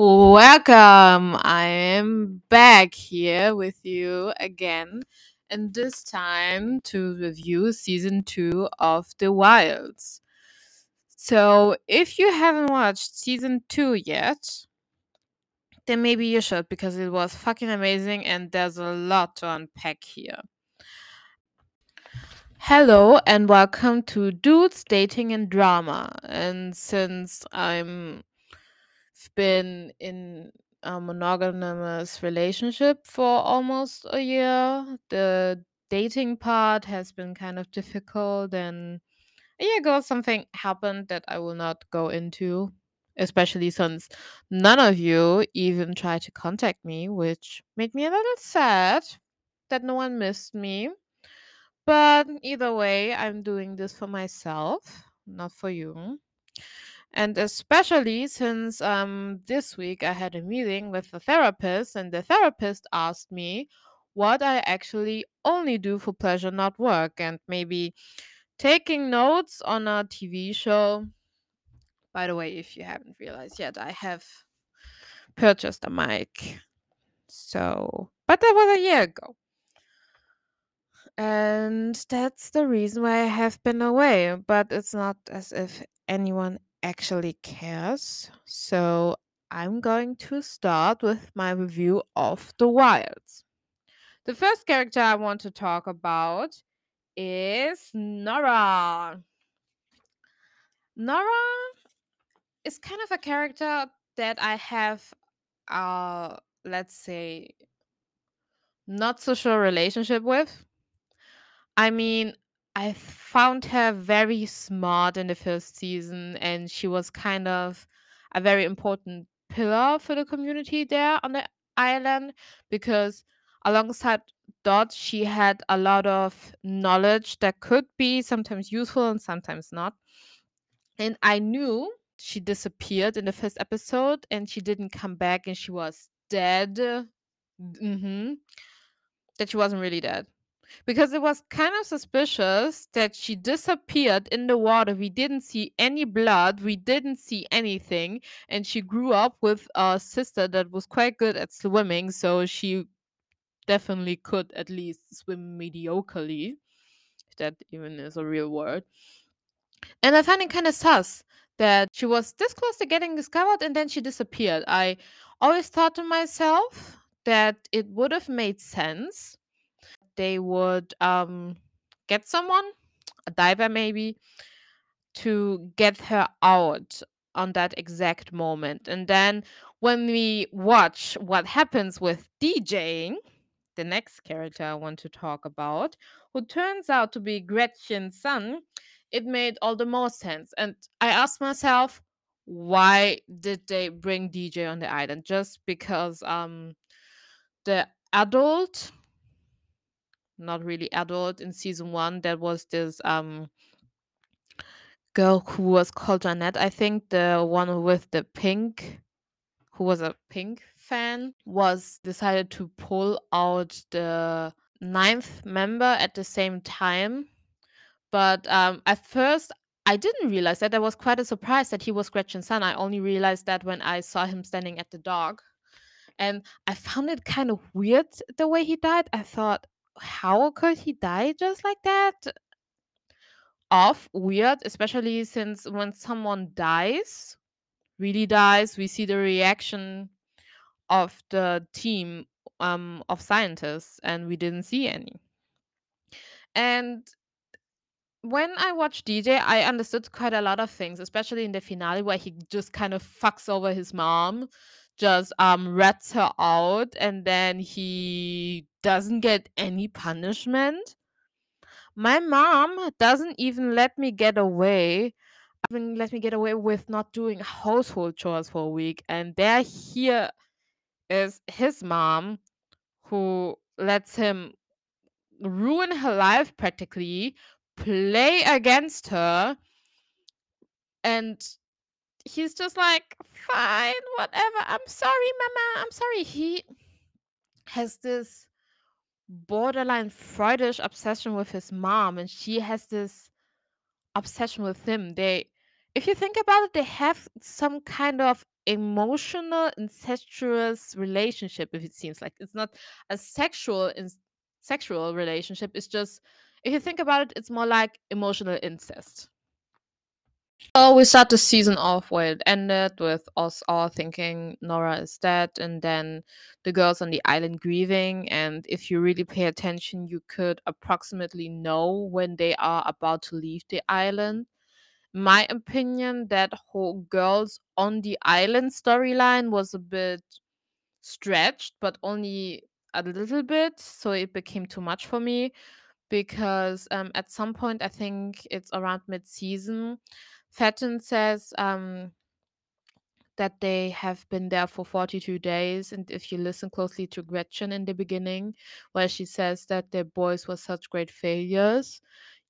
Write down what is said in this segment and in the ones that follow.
Welcome. I am back here with you again, and this time to review season two of The Wilds. So, if you haven't watched season two yet, then maybe you should because it was fucking amazing and there's a lot to unpack here. Hello and welcome to Dudes Dating and Drama. And since I'm been in a monogamous relationship for almost a year. The dating part has been kind of difficult, and a year ago, something happened that I will not go into, especially since none of you even tried to contact me, which made me a little sad that no one missed me. But either way, I'm doing this for myself, not for you. And especially since um, this week I had a meeting with a therapist, and the therapist asked me what I actually only do for pleasure, not work, and maybe taking notes on a TV show. By the way, if you haven't realized yet, I have purchased a mic. So, but that was a year ago. And that's the reason why I have been away. But it's not as if anyone actually cares. So I'm going to start with my review of The Wilds. The first character I want to talk about is Nora. Nora is kind of a character that I have, uh, let's say, not so sure relationship with. I mean, I found her very smart in the first season, and she was kind of a very important pillar for the community there on the island because alongside Dot, she had a lot of knowledge that could be sometimes useful and sometimes not. And I knew she disappeared in the first episode and she didn't come back and she was dead. hmm That she wasn't really dead because it was kind of suspicious that she disappeared in the water. We didn't see any blood, we didn't see anything, and she grew up with a sister that was quite good at swimming, so she definitely could at least swim mediocrely, if that even is a real word. And I find it kind of sus that she was this close to getting discovered and then she disappeared. I always thought to myself that it would have made sense they would um, get someone, a diver maybe, to get her out on that exact moment. And then when we watch what happens with DJing, the next character I want to talk about, who turns out to be Gretchen's son, it made all the more sense. And I asked myself, why did they bring DJ on the island? Just because um the adult not really adult in season one. There was this um girl who was called Jeanette. I think the one with the pink, who was a pink fan, was decided to pull out the ninth member at the same time. But um, at first, I didn't realize that. I was quite a surprise that he was Gretchen's son. I only realized that when I saw him standing at the dog. And I found it kind of weird the way he died. I thought, how could he die just like that? Off, weird, especially since when someone dies, really dies, we see the reaction of the team um, of scientists, and we didn't see any. And when I watched DJ, I understood quite a lot of things, especially in the finale where he just kind of fucks over his mom, just um rats her out, and then he doesn't get any punishment. My mom doesn't even let me get away, let me get away with not doing household chores for a week. And there here is his mom who lets him ruin her life practically, play against her, and he's just like, fine, whatever. I'm sorry, mama. I'm sorry. He has this borderline Freudish obsession with his mom, and she has this obsession with him. They, if you think about it, they have some kind of emotional incestuous relationship if it seems like it's not a sexual in- sexual relationship it's just if you think about it it's more like emotional incest Oh, we start the season off where it ended with us all thinking Nora is dead, and then the girls on the island grieving. And if you really pay attention, you could approximately know when they are about to leave the island. My opinion, that whole girls on the island storyline was a bit stretched, but only a little bit, so it became too much for me because um, at some point, I think it's around mid season, Fatin says um, that they have been there for 42 days. And if you listen closely to Gretchen in the beginning, where she says that the boys were such great failures,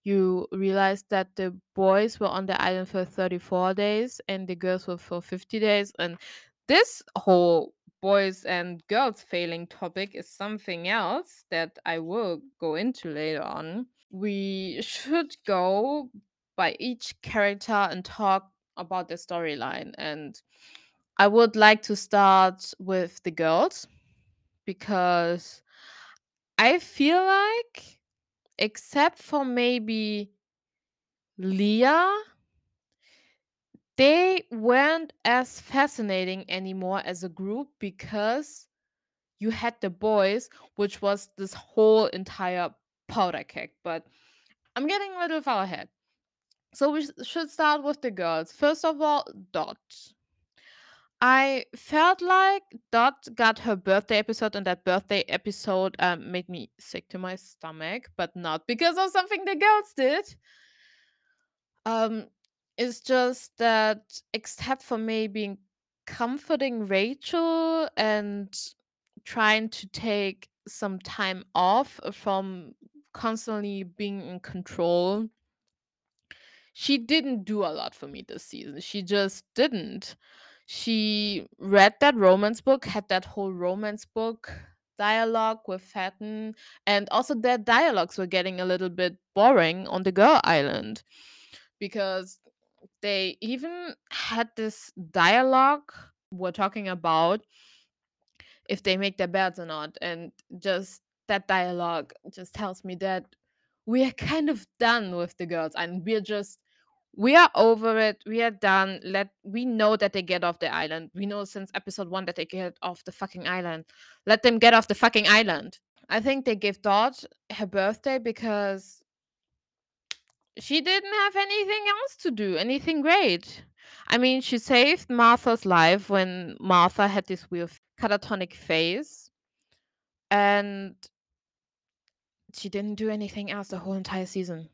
you realize that the boys were on the island for 34 days and the girls were for 50 days. And this whole boys and girls failing topic is something else that I will go into later on. We should go by each character and talk about the storyline. And I would like to start with the girls because I feel like, except for maybe Leah, they weren't as fascinating anymore as a group because you had the boys, which was this whole entire powder keg. But I'm getting a little far ahead. So we should start with the girls. First of all, Dot. I felt like Dot got her birthday episode, and that birthday episode um, made me sick to my stomach, but not because of something the girls did. Um, it's just that, except for maybe comforting Rachel and trying to take some time off from constantly being in control, she didn't do a lot for me this season. She just didn't. She read that romance book, had that whole romance book dialogue with Fatin, and also their dialogues were getting a little bit boring on the girl island because they even had this dialogue we're talking about if they make their beds or not and just that dialogue just tells me that we are kind of done with the girls and we're just we are over it we are done let we know that they get off the island. We know since episode one that they get off the fucking island. Let them get off the fucking island. I think they gave dot her birthday because she didn't have anything else to do anything great. I mean she saved martha's life when martha had this weird catatonic phase and she didn't do anything else the whole entire season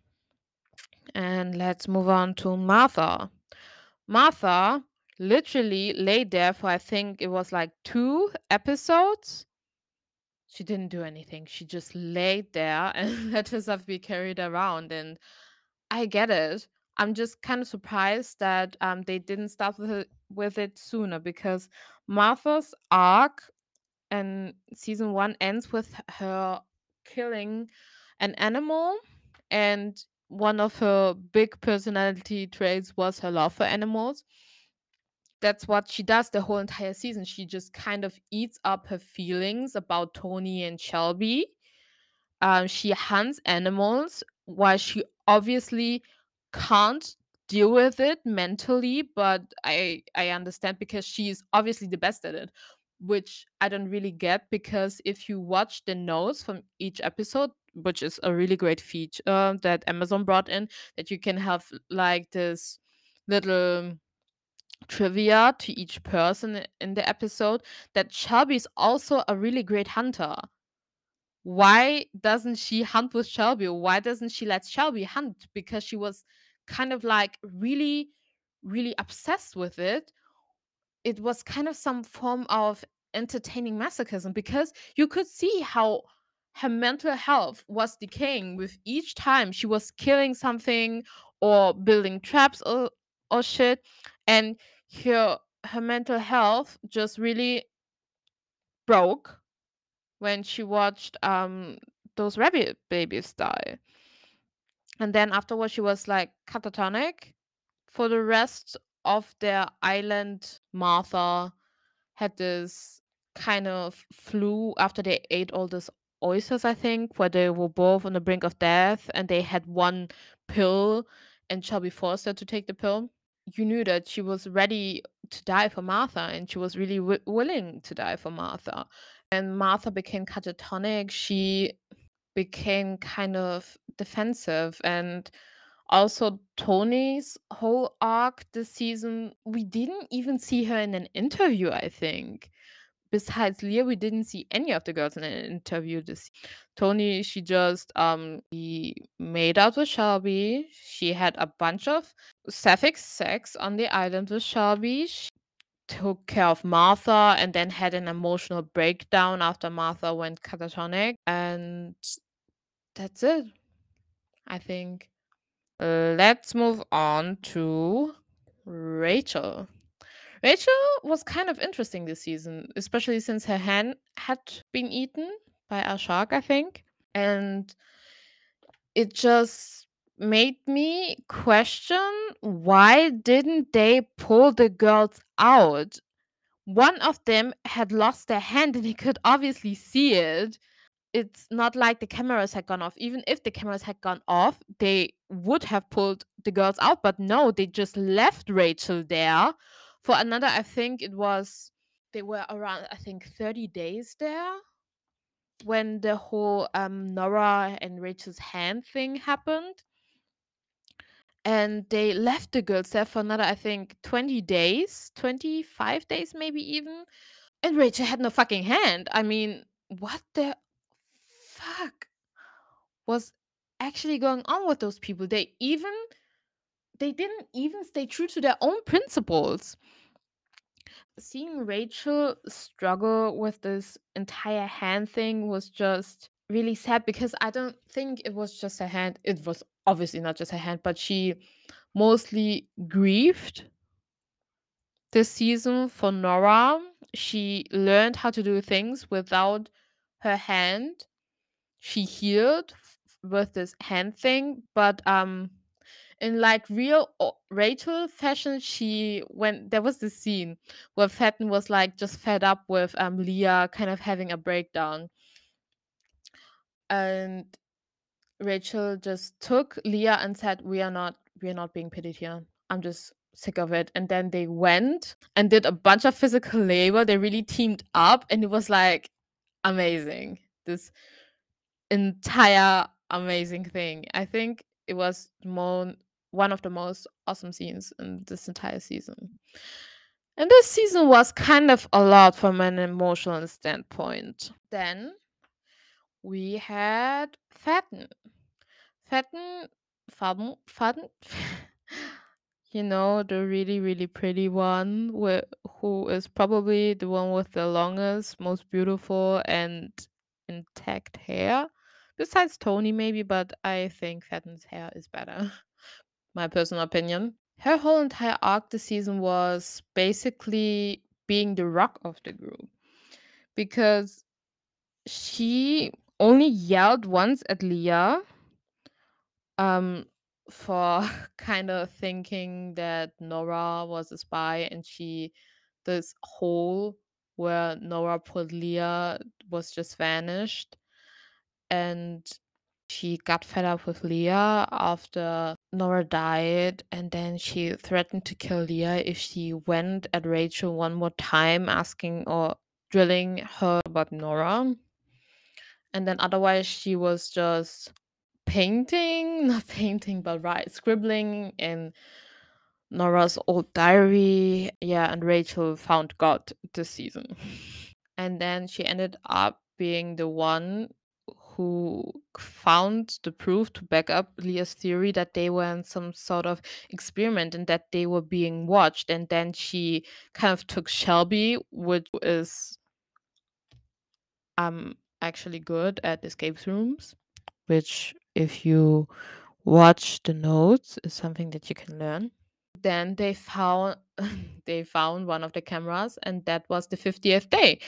and let's move on to Martha. Martha literally laid there for, I think it was like two episodes. She didn't do anything. She just laid there and let herself be carried around. And I get it. I'm just kind of surprised that um, they didn't start with it, with it sooner because Martha's arc and season one ends with her killing an animal and one of her big personality traits was her love for animals. That's what she does the whole entire season. She just kind of eats up her feelings about toni and shelby. Um, she hunts animals while she obviously can't deal with it mentally but i i understand because she's obviously the best at it which i don't really get because if you watch the notes from each episode which is a really great feature uh, that amazon brought in that you can have like this little trivia to each person in the episode that shelby is also a really great hunter why doesn't she hunt with Shelby? Why doesn't she let Shelby hunt? Because she was kind of like really, really obsessed with it. It was kind of some form of entertaining masochism because you could see how her mental health was decaying with each time she was killing something or building traps or, or shit. And her her mental health just really broke when she watched um those rabbit babies die. And then afterwards she was like catatonic for the rest of their island Martha had this kind of flu after they ate all these oysters, I think, where they were both on the brink of death and they had one pill and Shelby forced her to take the pill. You knew that she was ready to die for Martha and she was really wi- willing to die for Martha. And Martha became catatonic. She became kind of defensive and also Toni's whole arc this season we didn't even see her in an interview I think besides Leah we didn't see any of the girls in an interview this Toni she just um he made out with Shelby she had a bunch of sapphic sex on the island with Shelby she took care of Martha and then had an emotional breakdown after Martha went catatonic and that's it. I think. Uh, let's move on to Rachel. Rachel was kind of interesting this season, especially since her hand had been eaten by a shark, I think. And it just made me question why didn't they pull the girls out? One of them had lost their hand and he could obviously see it it's not like the cameras had gone off. Even if the cameras had gone off, they would have pulled the girls out. But no, they just left Rachel there for another, I think it was, they were around, I think, 30 days there when the whole um, Nora and Rachel's hand thing happened. And they left the girls there for another, I think, 20 days, 25 days, maybe even. And Rachel had no fucking hand. I mean, what the fuck was actually going on with those people? They even they didn't even stay true to their own principles. Seeing Rachel struggle with this entire hand thing was just really sad because I don't think it was just a hand. It was obviously not just a hand, but she mostly grieved this season for Nora. She learned how to do things without her hand. She healed with this hand thing, but um in like real Rachel fashion, she when there was this scene where Fatin was like just fed up with um Leah kind of having a breakdown. And Rachel just took Leah and said, We are not we are not being pitied here. I'm just sick of it. And then they went and did a bunch of physical labor. They really teamed up and it was like amazing. This entire amazing thing. I think it was more one of the most awesome scenes in this entire season. And this season was kind of a lot from an emotional standpoint. Then we had Fatten. Fatten, Faden, Faden, you know, the really, really pretty one, with, who is probably the one with the longest, most beautiful, and intact hair. Besides Toni, maybe, but I think Fatten's hair is better. My personal opinion. Her whole entire arc this season was basically being the rock of the group because she only yelled once at Leah um for kind of thinking that Nora was a spy and she this hole where Nora put Leah was just vanished and she got fed up with Leah after Nora died and then she threatened to kill Leah if she went at Rachel one more time asking or drilling her about Nora and then otherwise she was just painting, not painting, but right, scribbling in Nora's old diary. Yeah, and Rachel found God this season. And then she ended up being the one who found the proof to back up Leah's theory that they were in some sort of experiment and that they were being watched. And then she kind of took Shelby, which is um actually good at escape rooms, which if you watch the notes is something that you can learn. Then they found they found one of the cameras and that was the 50th day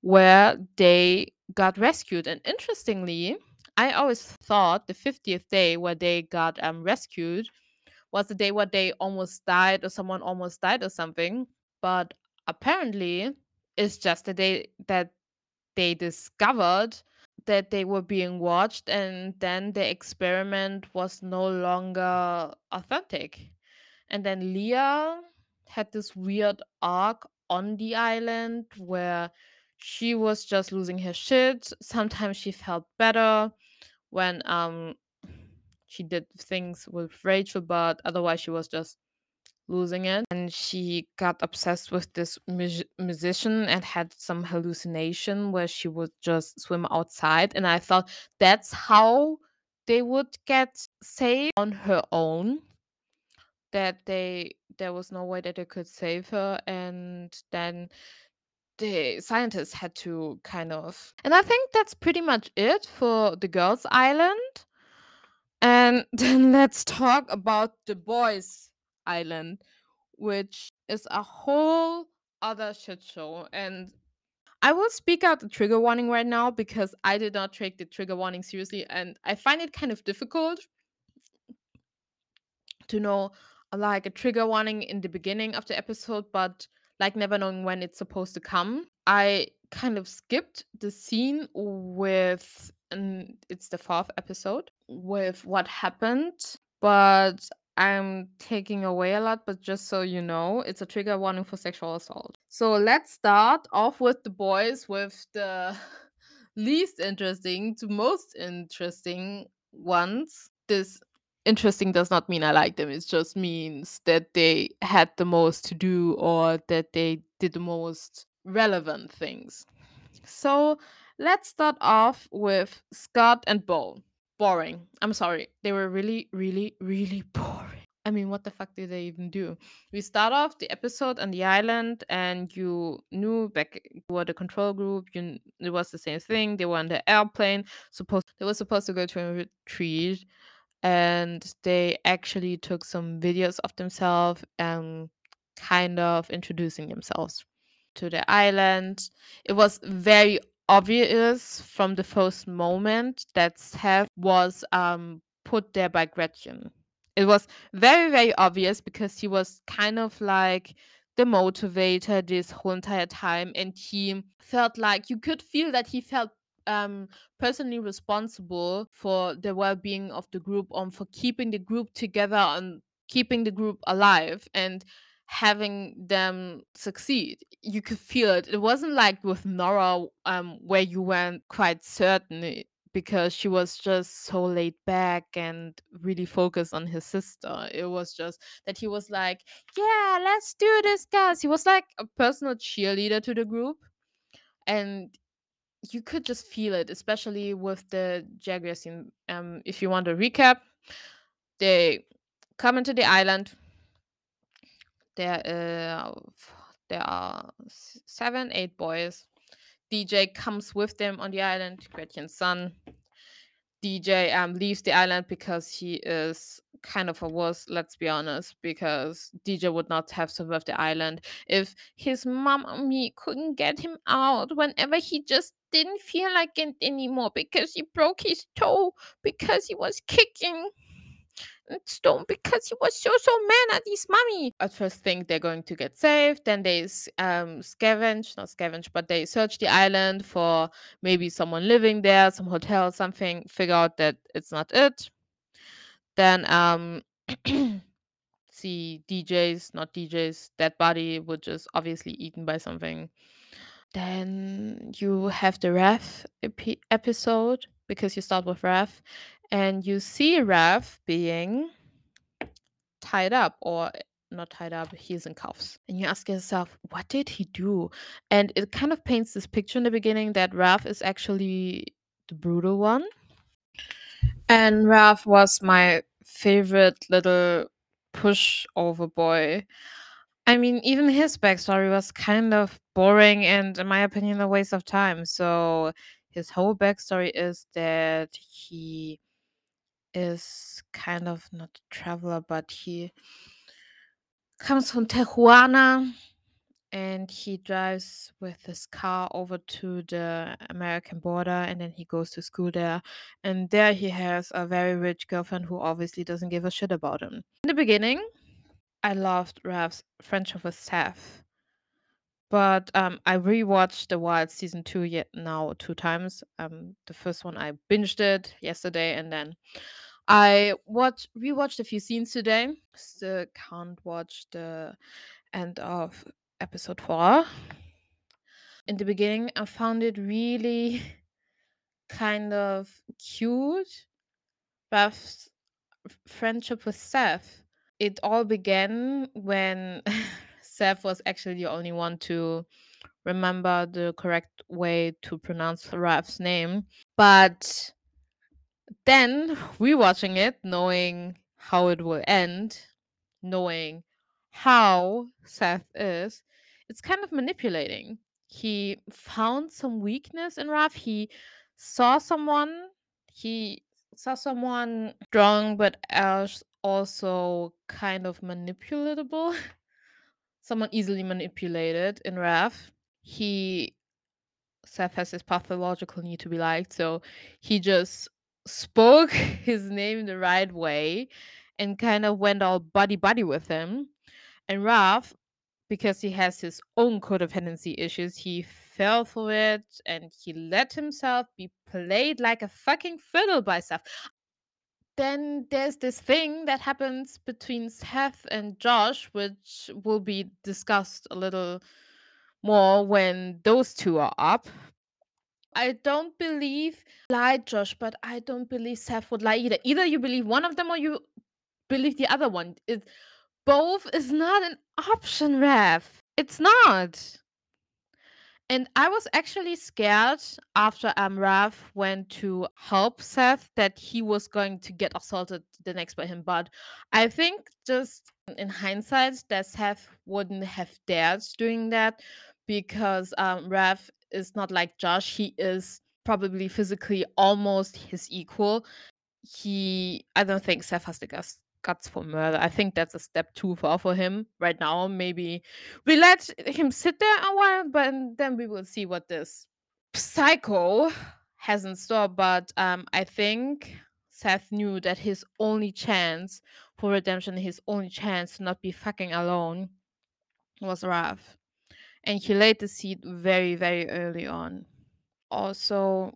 where they got rescued. And interestingly, I always thought the 50th day where they got um rescued was the day where they almost died or someone almost died or something. But apparently it's just the day that they discovered that they were being watched and then the experiment was no longer authentic. And then Leah had this weird arc on the island where she was just losing her shit. Sometimes she felt better when um she did things with Rachel, but otherwise she was just losing it. And she got obsessed with this mu- musician and had some hallucination where she would just swim outside. And I thought that's how they would get saved on her own. That they there was no way that they could save her, and then the scientists had to kind of. And I think that's pretty much it for the girls' island. And then let's talk about the boys' island, which is a whole other shit show. And I will speak out the trigger warning right now because I did not take the trigger warning seriously. And I find it kind of difficult to know like a trigger warning in the beginning of the episode, but like never knowing when it's supposed to come. I kind of skipped the scene with, and it's the fourth episode, with what happened, but I'm taking away a lot, but just so you know, it's a trigger warning for sexual assault. So let's start off with the boys with the least interesting to most interesting ones. This interesting does not mean I like them. It just means that they had the most to do or that they did the most relevant things. So let's start off with Scott and Bo. Boring. I'm sorry. They were really, really, really boring. I mean, what the fuck did they even do? We start off the episode on the island, and you knew back you were the control group. You it was the same thing. They were on the airplane. Supposed they were supposed to go to a retreat, and they actually took some videos of themselves and kind of introducing themselves to the island. It was very obvious from the first moment that Seth was um put there by Gretchen. It was very, very obvious because he was kind of like the motivator this whole entire time and he felt like you could feel that he felt um personally responsible for the well-being of the group on for keeping the group together and keeping the group alive and having them succeed. You could feel it. It wasn't like with Nora, um, where you weren't quite certain because she was just so laid back and really focused on his sister. It was just that he was like, "Yeah, let's do this, guys." He was like a personal cheerleader to the group, and you could just feel it, especially with the Jaguar scene. Um, if you want to recap, they come into the island there uh, there are seven, eight boys. DJ comes with them on the island. Gretchen's son. DJ um leaves the island because he is kind of a wuss. Let's be honest, because DJ would not have survived the island if his mom me couldn't get him out whenever he just didn't feel like it anymore because he broke his toe because he was kicking stone because he was so so mad at his mommy. At first, think they're going to get saved. Then they um scavenge, not scavenge, but they search the island for maybe someone living there, some hotel, something. Figure out that it's not it. Then um. see DJs, not DJs, dead body, which is obviously eaten by something. Then you have the Raf epi- episode because you start with Raf, and you see Raf being tied up or not tied up, he's in cuffs. And you ask yourself, what did he do? And it kind of paints this picture in the beginning that Raf is actually the brutal one. And Ralph was my favorite little pushover boy. I mean, even his backstory was kind of boring and, in my opinion, a waste of time. So, his whole backstory is that he is kind of not a traveler, but he comes from Tijuana and he drives with his car over to the American border and then he goes to school there. And there he has a very rich girlfriend who obviously doesn't give a shit about him. In the beginning, I loved Ralph's friendship with Seth but um, I rewatched The Wild season two yet now two times. Um, the first one I binged it yesterday, and then I watched rewatched a few scenes today. Still can't watch the end of episode four. In the beginning, I found it really kind of cute. Beth's friendship with Seth. It all began when Seth was actually the only one to remember the correct way to pronounce Raf's name. But then rewatching it, knowing how it will end, knowing how Seth is, it's kind of manipulating. He found some weakness in Raf. He saw someone, he saw someone strong, but also kind of manipulatable. someone easily manipulated in Raf. He Seth has his pathological need to be liked, so he just spoke his name the right way and kind of went all buddy buddy with him. And Raf, because he has his own codependency issues, he fell for it and he let himself be played like a fucking fiddle by Seth. Then there's this thing that happens between Seth and Josh, which will be discussed a little more when those two are up. I don't believe lied Josh, but I don't believe Seth would lie either. Either you believe one of them or you believe the other one. Both is not an option, Rev. It's not. And I was actually scared after um, went to help Seth that he was going to get assaulted the next by him. But I think just in hindsight that Seth wouldn't have dared doing that because um, Raf is not like Josh. He is probably physically almost his equal. He, I don't think Seth has the guts guts for murder. I think that's a step too far for him right now. Maybe we let him sit there a while, but then we will see what this psycho has in store. But um, I think Seth knew that his only chance for redemption, his only chance to not be fucking alone, was Raf. And he laid the seed very, very early on. Also,